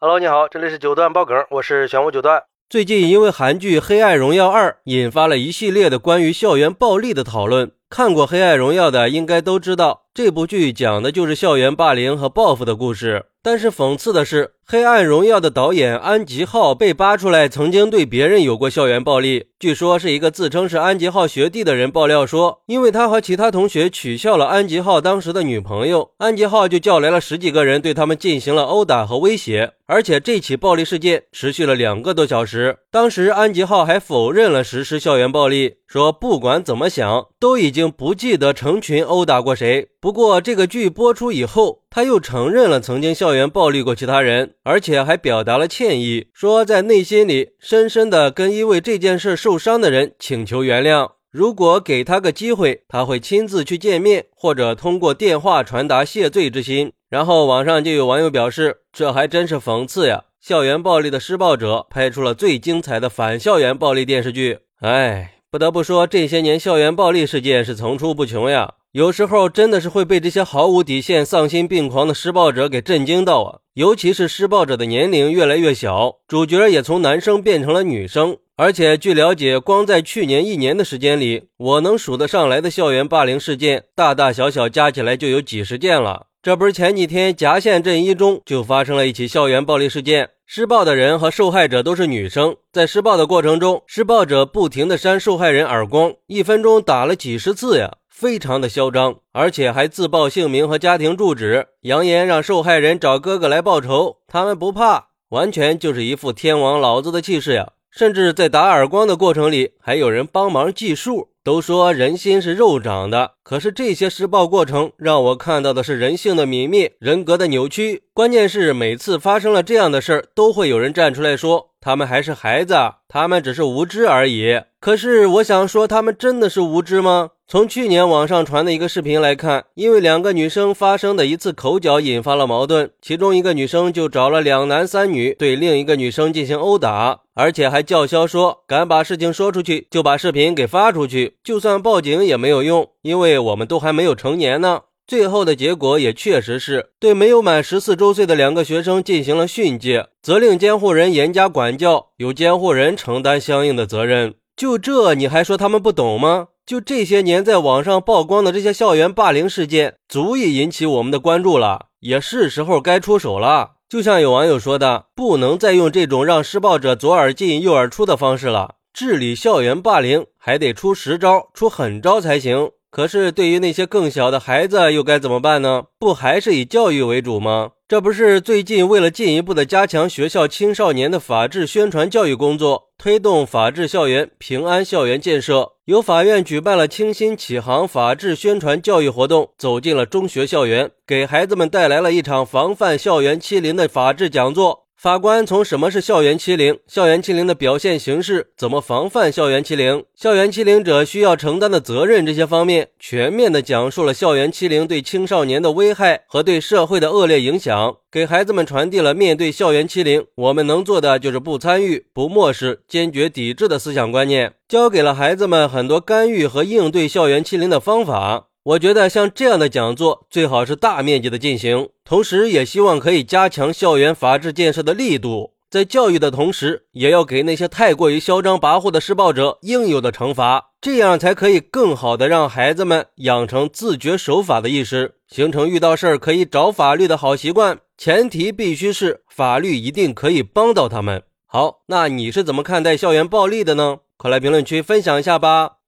Hello，你好，这里是九段爆梗，我是玄武九段。最近因为韩剧《黑暗荣耀二》引发了一系列的关于校园暴力的讨论。看过《黑暗荣耀》的应该都知道，这部剧讲的就是校园霸凌和报复的故事。但是讽刺的是，《黑暗荣耀》的导演安吉浩被扒出来曾经对别人有过校园暴力。据说是一个自称是安吉浩学弟的人爆料说，因为他和其他同学取笑了安吉浩当时的女朋友，安吉浩就叫来了十几个人对他们进行了殴打和威胁。而且这起暴力事件持续了两个多小时。当时安吉浩还否认了实施校园暴力，说不管怎么想，都已经不记得成群殴打过谁。不过这个剧播出以后，他又承认了曾经校园暴力过其他人，而且还表达了歉意，说在内心里深深的跟因为这件事受伤的人请求原谅。如果给他个机会，他会亲自去见面，或者通过电话传达谢罪之心。然后网上就有网友表示，这还真是讽刺呀！校园暴力的施暴者拍出了最精彩的反校园暴力电视剧。哎，不得不说，这些年校园暴力事件是层出不穷呀。有时候真的是会被这些毫无底线、丧心病狂的施暴者给震惊到啊！尤其是施暴者的年龄越来越小，主角也从男生变成了女生。而且据了解，光在去年一年的时间里，我能数得上来的校园霸凌事件，大大小小加起来就有几十件了。这不是前几天夹县镇一中就发生了一起校园暴力事件，施暴的人和受害者都是女生，在施暴的过程中，施暴者不停的扇受害人耳光，一分钟打了几十次呀，非常的嚣张，而且还自报姓名和家庭住址，扬言让受害人找哥哥来报仇，他们不怕，完全就是一副天王老子的气势呀，甚至在打耳光的过程里，还有人帮忙计数。都说人心是肉长的，可是这些施暴过程让我看到的是人性的泯灭，人格的扭曲。关键是每次发生了这样的事儿，都会有人站出来说他们还是孩子，他们只是无知而已。可是我想说，他们真的是无知吗？从去年网上传的一个视频来看，因为两个女生发生的一次口角引发了矛盾，其中一个女生就找了两男三女对另一个女生进行殴打，而且还叫嚣说敢把事情说出去就把视频给发出去，就算报警也没有用，因为我们都还没有成年呢。最后的结果也确实是对没有满十四周岁的两个学生进行了训诫，责令监护人严加管教，由监护人承担相应的责任。就这你还说他们不懂吗？就这些年在网上曝光的这些校园霸凌事件，足以引起我们的关注了，也是时候该出手了。就像有网友说的，不能再用这种让施暴者左耳进右耳出的方式了，治理校园霸凌还得出实招、出狠招才行。可是，对于那些更小的孩子，又该怎么办呢？不还是以教育为主吗？这不是最近为了进一步的加强学校青少年的法治宣传教育工作，推动法治校园、平安校园建设，由法院举办了“清新启航”法治宣传教育活动，走进了中学校园，给孩子们带来了一场防范校园欺凌的法治讲座。法官从什么是校园欺凌、校园欺凌的表现形式、怎么防范校园欺凌、校园欺凌者需要承担的责任这些方面，全面的讲述了校园欺凌对青少年的危害和对社会的恶劣影响，给孩子们传递了面对校园欺凌，我们能做的就是不参与、不漠视、坚决抵制的思想观念，教给了孩子们很多干预和应对校园欺凌的方法。我觉得像这样的讲座最好是大面积的进行，同时也希望可以加强校园法治建设的力度，在教育的同时，也要给那些太过于嚣张跋扈的施暴者应有的惩罚，这样才可以更好的让孩子们养成自觉守法的意识，形成遇到事儿可以找法律的好习惯。前提必须是法律一定可以帮到他们。好，那你是怎么看待校园暴力的呢？快来评论区分享一下吧！